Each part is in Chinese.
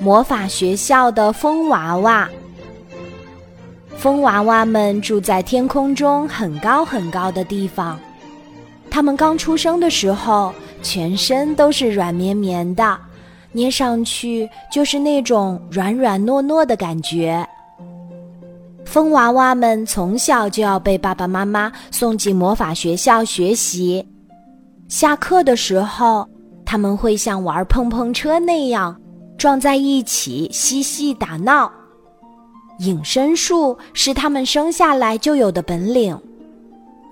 魔法学校的风娃娃。风娃娃们住在天空中很高很高的地方。他们刚出生的时候，全身都是软绵绵的，捏上去就是那种软软糯糯的感觉。风娃娃们从小就要被爸爸妈妈送进魔法学校学习。下课的时候，他们会像玩碰碰车那样撞在一起嬉戏打闹。隐身术是他们生下来就有的本领，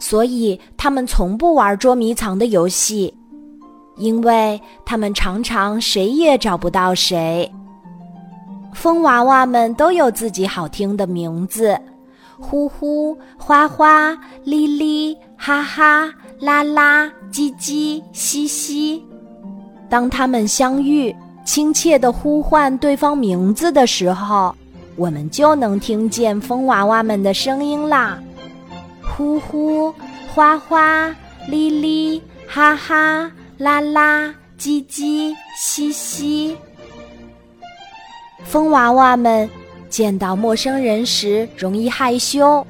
所以他们从不玩捉迷藏的游戏，因为他们常常谁也找不到谁。风娃娃们都有自己好听的名字：呼呼、花花、哩哩、哈哈、啦啦、叽叽、嘻嘻。当他们相遇，亲切地呼唤对方名字的时候。我们就能听见风娃娃们的声音啦，呼呼，花花，哩哩，哈哈，啦啦，叽叽，嘻嘻。风娃娃们见到陌生人时容易害羞，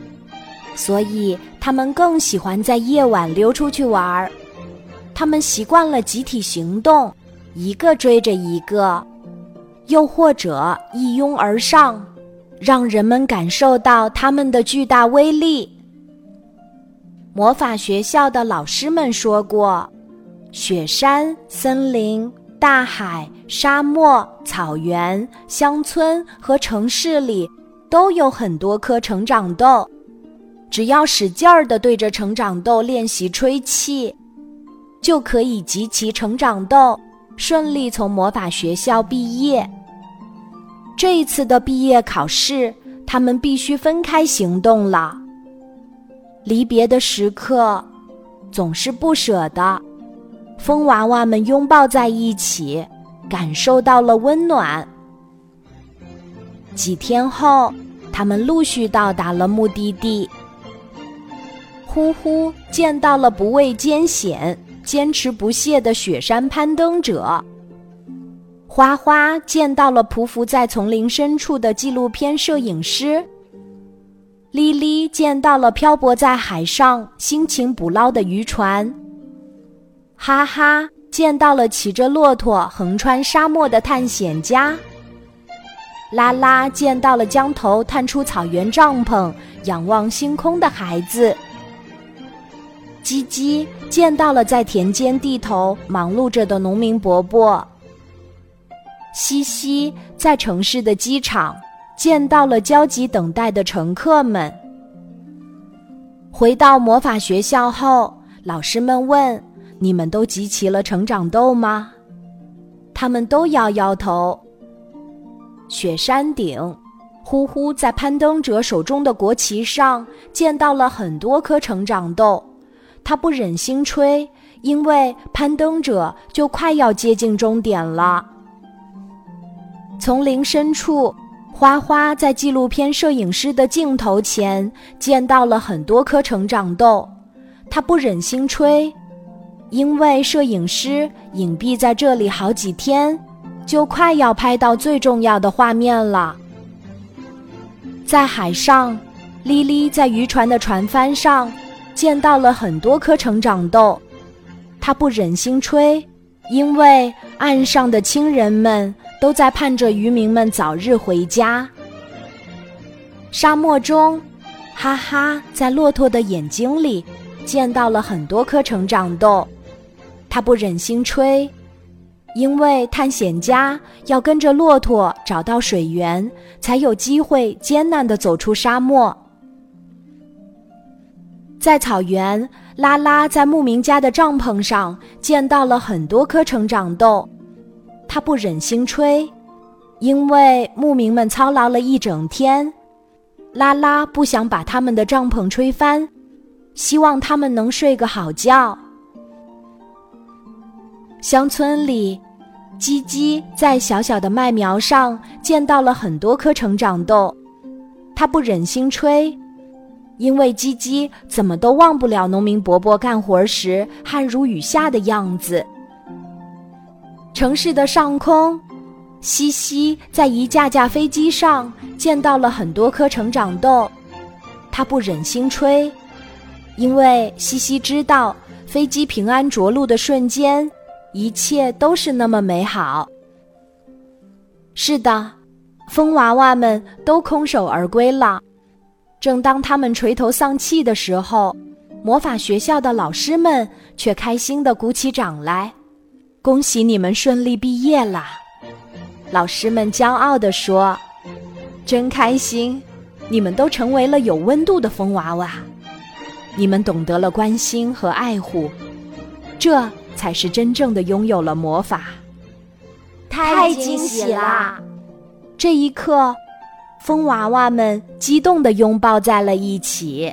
所以他们更喜欢在夜晚溜出去玩儿。他们习惯了集体行动，一个追着一个，又或者一拥而上。让人们感受到他们的巨大威力。魔法学校的老师们说过，雪山、森林、大海、沙漠、草原、乡村和城市里都有很多颗成长豆。只要使劲儿地对着成长豆练习吹气，就可以集齐成长豆，顺利从魔法学校毕业。这一次的毕业考试，他们必须分开行动了。离别的时刻，总是不舍得。风娃娃们拥抱在一起，感受到了温暖。几天后，他们陆续到达了目的地。呼呼，见到了不畏艰险、坚持不懈的雪山攀登者。花花见到了匍匐在丛林深处的纪录片摄影师。莉莉见到了漂泊在海上辛勤捕捞的渔船。哈哈见到了骑着骆驼横穿沙漠的探险家。拉拉见到了将头探出草原帐篷仰望星空的孩子。叽叽见到了在田间地头忙碌着的农民伯伯。西西在城市的机场见到了焦急等待的乘客们。回到魔法学校后，老师们问：“你们都集齐了成长豆吗？”他们都摇摇头。雪山顶，呼呼在攀登者手中的国旗上见到了很多颗成长豆，他不忍心吹，因为攀登者就快要接近终点了。丛林深处，花花在纪录片摄影师的镜头前见到了很多颗成长豆，他不忍心吹，因为摄影师隐蔽在这里好几天，就快要拍到最重要的画面了。在海上，莉莉在渔船的船帆上见到了很多颗成长豆，他不忍心吹，因为岸上的亲人们。都在盼着渔民们早日回家。沙漠中，哈哈在骆驼的眼睛里见到了很多颗成长豆，他不忍心吹，因为探险家要跟着骆驼找到水源，才有机会艰难地走出沙漠。在草原，拉拉在牧民家的帐篷上见到了很多颗成长豆。他不忍心吹，因为牧民们操劳了一整天。拉拉不想把他们的帐篷吹翻，希望他们能睡个好觉。乡村里，叽叽在小小的麦苗上见到了很多颗成长豆，他不忍心吹，因为叽叽怎么都忘不了农民伯伯干活时汗如雨下的样子。城市的上空，西西在一架架飞机上见到了很多颗成长豆，他不忍心吹，因为西西知道飞机平安着陆的瞬间，一切都是那么美好。是的，风娃娃们都空手而归了。正当他们垂头丧气的时候，魔法学校的老师们却开心地鼓起掌来：“恭喜你们顺利毕业啦！”老师们骄傲地说：“真开心，你们都成为了有温度的风娃娃，你们懂得了关心和爱护，这才是真正的拥有了魔法。”太惊喜啦！这一刻，风娃娃们激动地拥抱在了一起。